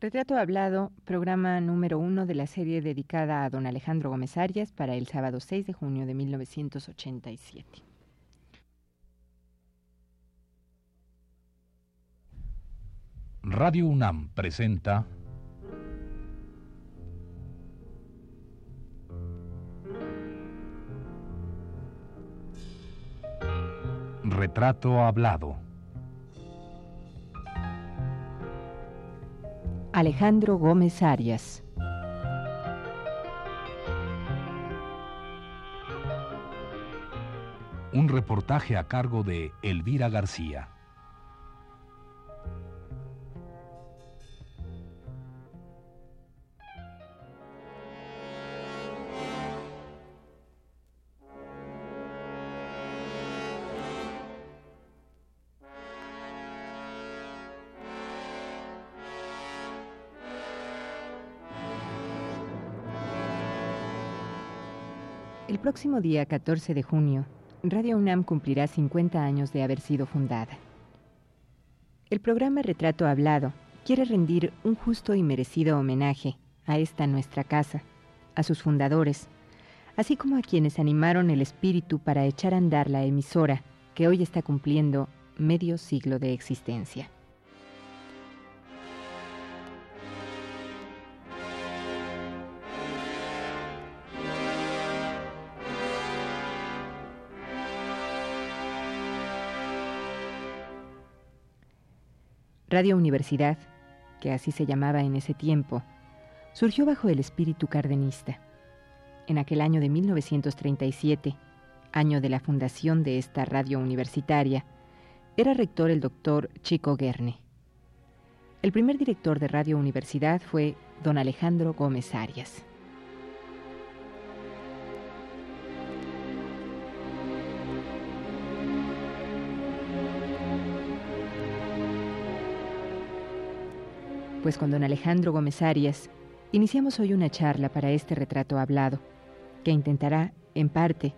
Retrato Hablado, programa número uno de la serie dedicada a don Alejandro Gómez Arias para el sábado 6 de junio de 1987. Radio UNAM presenta Retrato Hablado. Alejandro Gómez Arias. Un reportaje a cargo de Elvira García. El próximo día 14 de junio, Radio UNAM cumplirá 50 años de haber sido fundada. El programa Retrato Hablado quiere rendir un justo y merecido homenaje a esta nuestra casa, a sus fundadores, así como a quienes animaron el espíritu para echar a andar la emisora que hoy está cumpliendo medio siglo de existencia. Radio Universidad, que así se llamaba en ese tiempo, surgió bajo el espíritu cardenista. En aquel año de 1937, año de la fundación de esta radio universitaria, era rector el doctor Chico Guerne. El primer director de Radio Universidad fue don Alejandro Gómez Arias. Pues con don Alejandro Gómez Arias iniciamos hoy una charla para este retrato hablado, que intentará, en parte,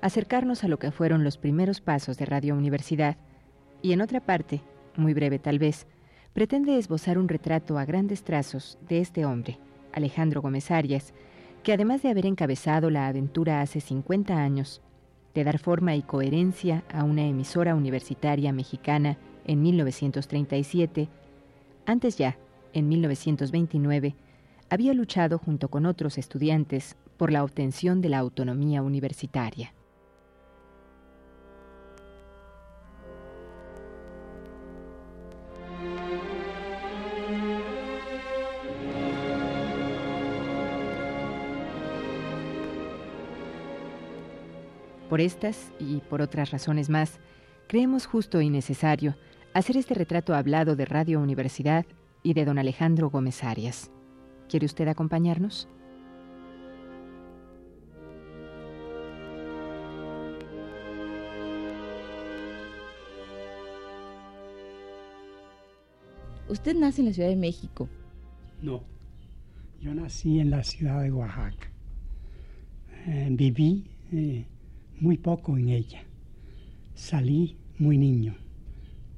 acercarnos a lo que fueron los primeros pasos de Radio Universidad, y en otra parte, muy breve tal vez, pretende esbozar un retrato a grandes trazos de este hombre, Alejandro Gómez Arias, que además de haber encabezado la aventura hace 50 años, de dar forma y coherencia a una emisora universitaria mexicana en 1937, antes ya en 1929, había luchado junto con otros estudiantes por la obtención de la autonomía universitaria. Por estas y por otras razones más, creemos justo y necesario hacer este retrato hablado de Radio Universidad y de don Alejandro Gómez Arias. ¿Quiere usted acompañarnos? Usted nace en la Ciudad de México. No, yo nací en la ciudad de Oaxaca. Eh, viví eh, muy poco en ella. Salí muy niño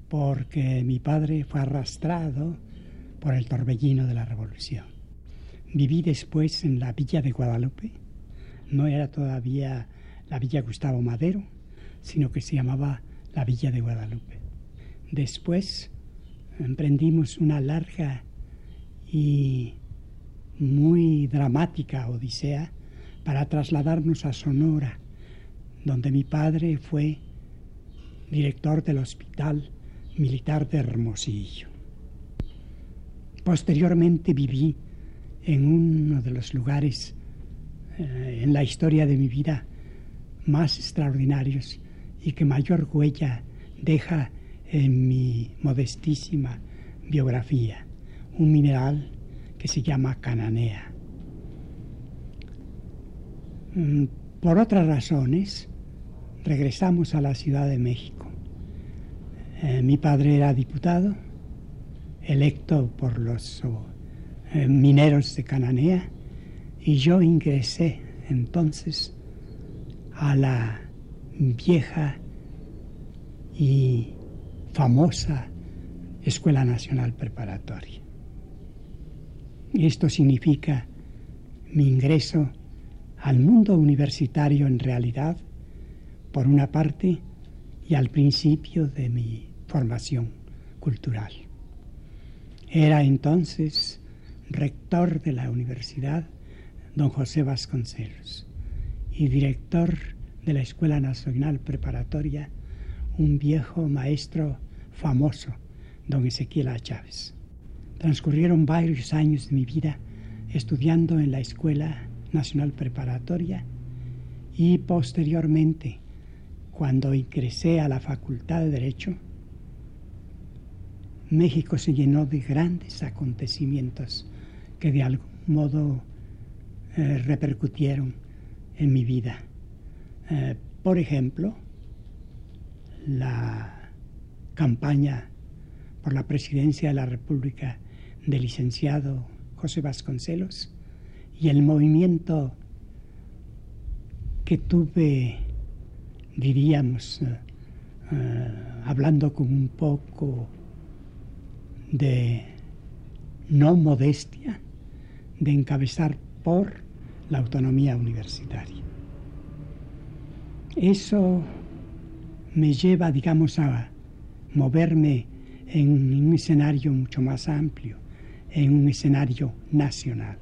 porque mi padre fue arrastrado por el torbellino de la revolución. Viví después en la villa de Guadalupe. No era todavía la villa Gustavo Madero, sino que se llamaba la villa de Guadalupe. Después emprendimos una larga y muy dramática odisea para trasladarnos a Sonora, donde mi padre fue director del Hospital Militar de Hermosillo. Posteriormente viví en uno de los lugares eh, en la historia de mi vida más extraordinarios y que mayor huella deja en mi modestísima biografía, un mineral que se llama cananea. Mm, por otras razones, regresamos a la Ciudad de México. Eh, mi padre era diputado, electo por los eh, mineros de Cananea y yo ingresé entonces a la vieja y famosa Escuela Nacional Preparatoria. Esto significa mi ingreso al mundo universitario en realidad, por una parte, y al principio de mi formación cultural. Era entonces rector de la universidad don José Vasconcelos y director de la Escuela Nacional Preparatoria un viejo maestro famoso, don Ezequiel A. Chávez. Transcurrieron varios años de mi vida estudiando en la Escuela Nacional Preparatoria y posteriormente, cuando ingresé a la Facultad de Derecho, México se llenó de grandes acontecimientos que de algún modo eh, repercutieron en mi vida. Eh, por ejemplo, la campaña por la presidencia de la República del licenciado José Vasconcelos y el movimiento que tuve, diríamos, eh, hablando con un poco de no modestia, de encabezar por la autonomía universitaria. Eso me lleva, digamos, a moverme en un escenario mucho más amplio, en un escenario nacional.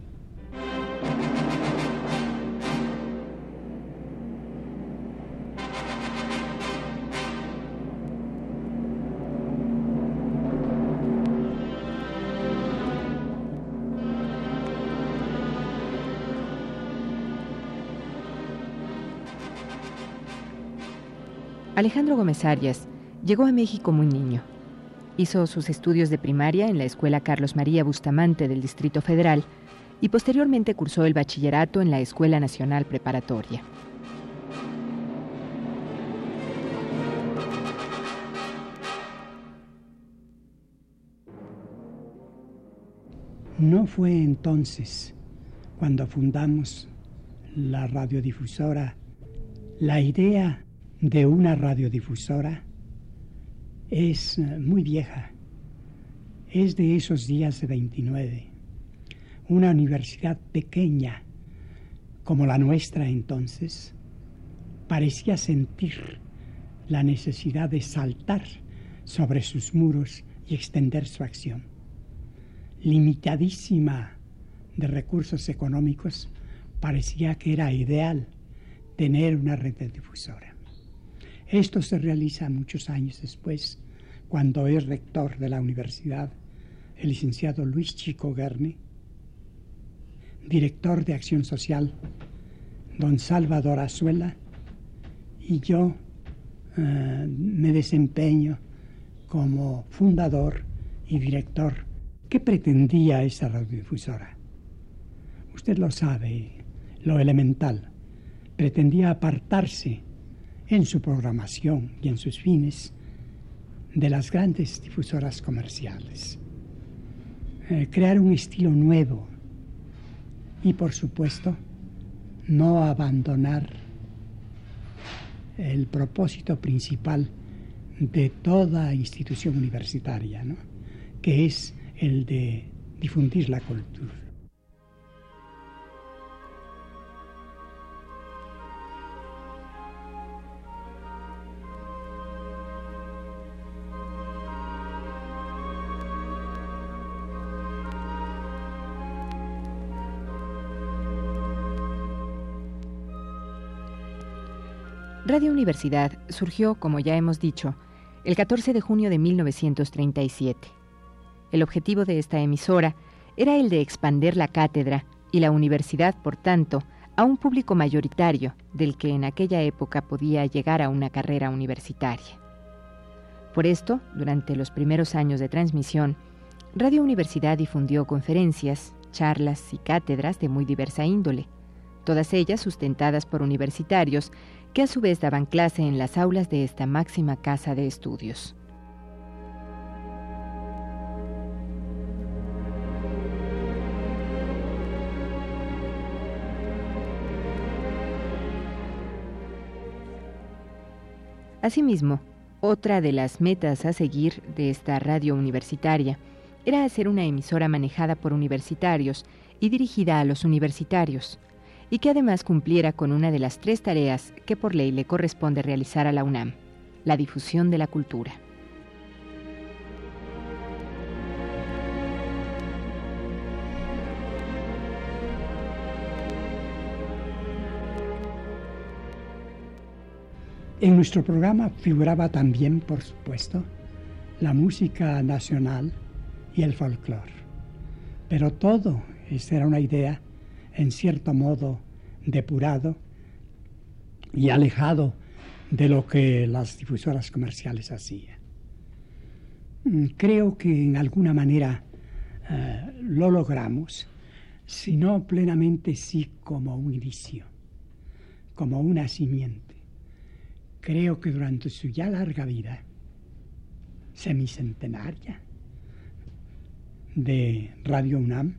Alejandro Gómez Arias llegó a México muy niño. Hizo sus estudios de primaria en la Escuela Carlos María Bustamante del Distrito Federal y posteriormente cursó el bachillerato en la Escuela Nacional Preparatoria. No fue entonces cuando fundamos la radiodifusora la idea de una radiodifusora es eh, muy vieja. Es de esos días de 29. Una universidad pequeña como la nuestra entonces parecía sentir la necesidad de saltar sobre sus muros y extender su acción. Limitadísima de recursos económicos, parecía que era ideal tener una red de difusora. Esto se realiza muchos años después, cuando es rector de la universidad el licenciado Luis Chico Guerni, director de Acción Social don Salvador Azuela y yo eh, me desempeño como fundador y director. ¿Qué pretendía esa radiodifusora? Usted lo sabe, lo elemental. Pretendía apartarse en su programación y en sus fines de las grandes difusoras comerciales. Eh, crear un estilo nuevo y por supuesto no abandonar el propósito principal de toda institución universitaria, que es el de difundir la cultura. Radio Universidad surgió, como ya hemos dicho, el 14 de junio de 1937. El objetivo de esta emisora era el de expander la cátedra y la universidad, por tanto, a un público mayoritario del que en aquella época podía llegar a una carrera universitaria. Por esto, durante los primeros años de transmisión, Radio Universidad difundió conferencias, charlas y cátedras de muy diversa índole, todas ellas sustentadas por universitarios que a su vez daban clase en las aulas de esta máxima casa de estudios. Asimismo, otra de las metas a seguir de esta radio universitaria era hacer una emisora manejada por universitarios y dirigida a los universitarios, y que además cumpliera con una de las tres tareas que por ley le corresponde realizar a la UNAM, la difusión de la cultura. En nuestro programa figuraba también, por supuesto, la música nacional y el folclore. Pero todo, esta era una idea, en cierto modo, depurado y alejado de lo que las difusoras comerciales hacían. Mm, creo que en alguna manera eh, lo logramos, si no plenamente sí como un inicio, como un nacimiento creo que durante su ya larga vida, semicentenaria, de Radio UNAM,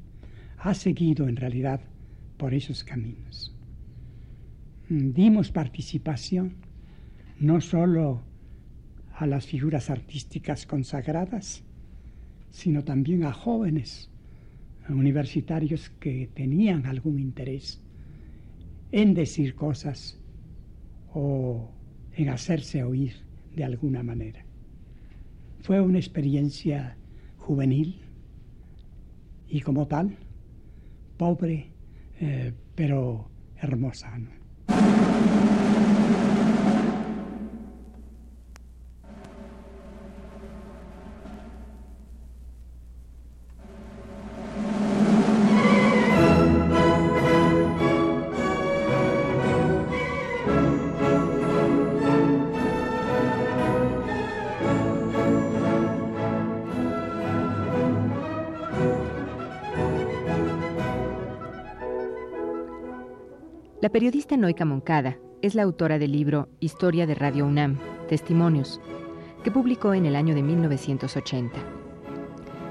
ha seguido en realidad por esos caminos. Dimos participación no solo a las figuras artísticas consagradas, sino también a jóvenes universitarios que tenían algún interés en decir cosas o en hacerse oír de alguna manera. Fue una experiencia juvenil y como tal, pobre, eh, pero hermosa. La periodista Noica Moncada es la autora del libro Historia de Radio UNAM, Testimonios, que publicó en el año de 1980.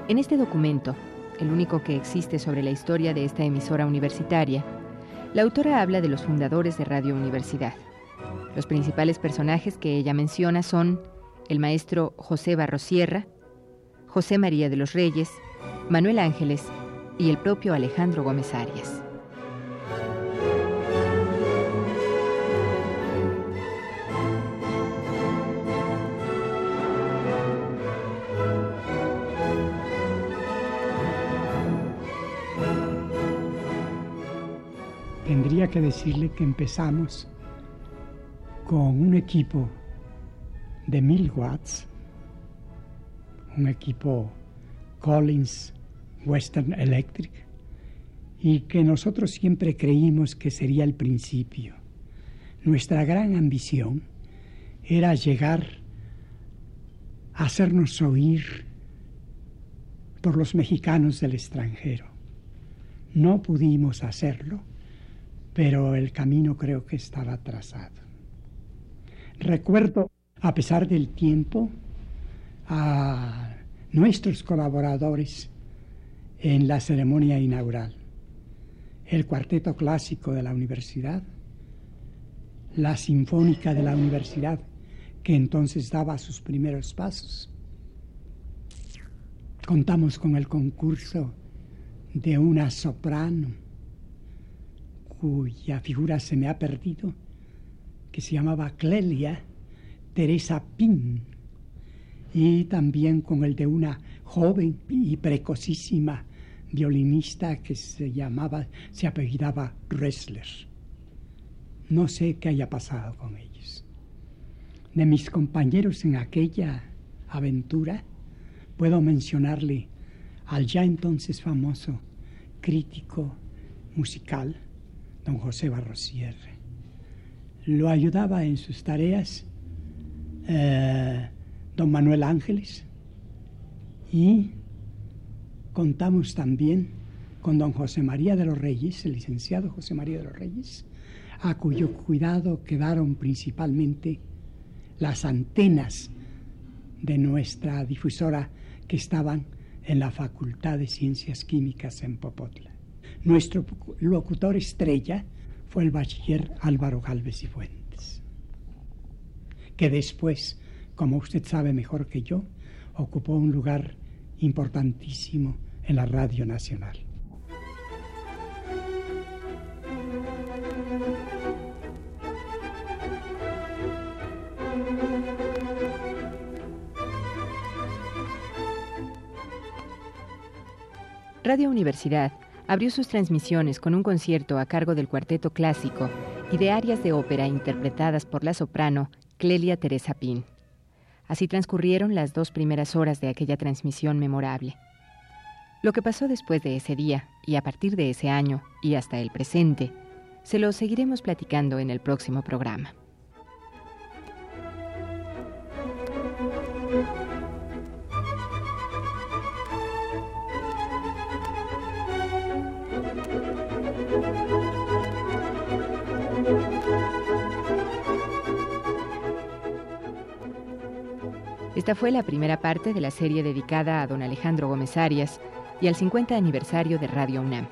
En este documento, el único que existe sobre la historia de esta emisora universitaria, la autora habla de los fundadores de Radio Universidad. Los principales personajes que ella menciona son el maestro José Barrosierra, José María de los Reyes, Manuel Ángeles y el propio Alejandro Gómez Arias. Tendría que decirle que empezamos con un equipo de mil watts, un equipo Collins Western Electric, y que nosotros siempre creímos que sería el principio. Nuestra gran ambición era llegar a hacernos oír por los mexicanos del extranjero. No pudimos hacerlo pero el camino creo que estaba trazado. Recuerdo, a pesar del tiempo, a nuestros colaboradores en la ceremonia inaugural, el cuarteto clásico de la universidad, la sinfónica de la universidad, que entonces daba sus primeros pasos. Contamos con el concurso de una soprano cuya figura se me ha perdido, que se llamaba Clelia Teresa Pin, y también con el de una joven y precocísima violinista que se llamaba, se apellidaba Ressler. No sé qué haya pasado con ellos. De mis compañeros en aquella aventura, puedo mencionarle al ya entonces famoso crítico musical, don José Barrosierre. Lo ayudaba en sus tareas eh, don Manuel Ángeles y contamos también con don José María de los Reyes, el licenciado José María de los Reyes, a cuyo cuidado quedaron principalmente las antenas de nuestra difusora que estaban en la Facultad de Ciencias Químicas en Popotla. Nuestro locutor estrella fue el bachiller Álvaro Galvez y Fuentes, que después, como usted sabe mejor que yo, ocupó un lugar importantísimo en la Radio Nacional. Radio Universidad abrió sus transmisiones con un concierto a cargo del cuarteto clásico y de arias de ópera interpretadas por la soprano Clelia Teresa Pin. Así transcurrieron las dos primeras horas de aquella transmisión memorable. Lo que pasó después de ese día y a partir de ese año y hasta el presente, se lo seguiremos platicando en el próximo programa. Esta fue la primera parte de la serie dedicada a don Alejandro Gómez Arias y al 50 aniversario de Radio UNAM.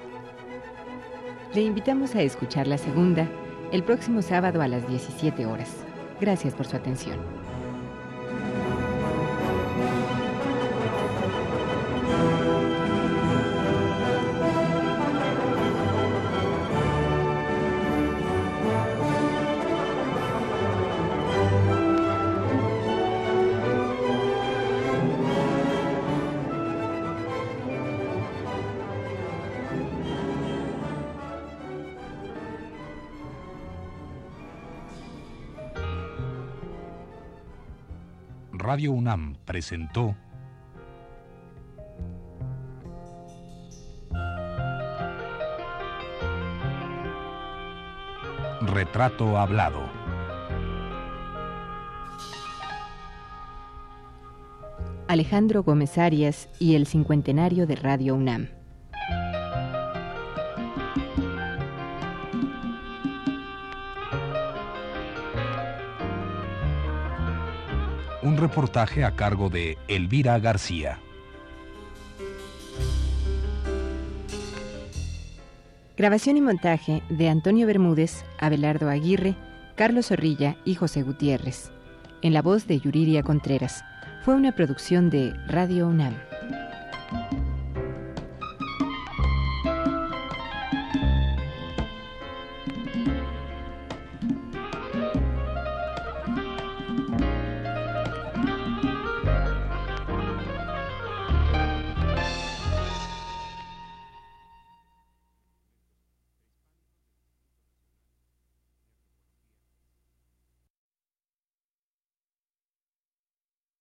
Le invitamos a escuchar la segunda el próximo sábado a las 17 horas. Gracias por su atención. Radio UNAM presentó Retrato Hablado. Alejandro Gómez Arias y el cincuentenario de Radio UNAM. Reportaje a cargo de Elvira García. Grabación y montaje de Antonio Bermúdez, Abelardo Aguirre, Carlos Zorrilla y José Gutiérrez. En la voz de Yuriria Contreras. Fue una producción de Radio UNAM.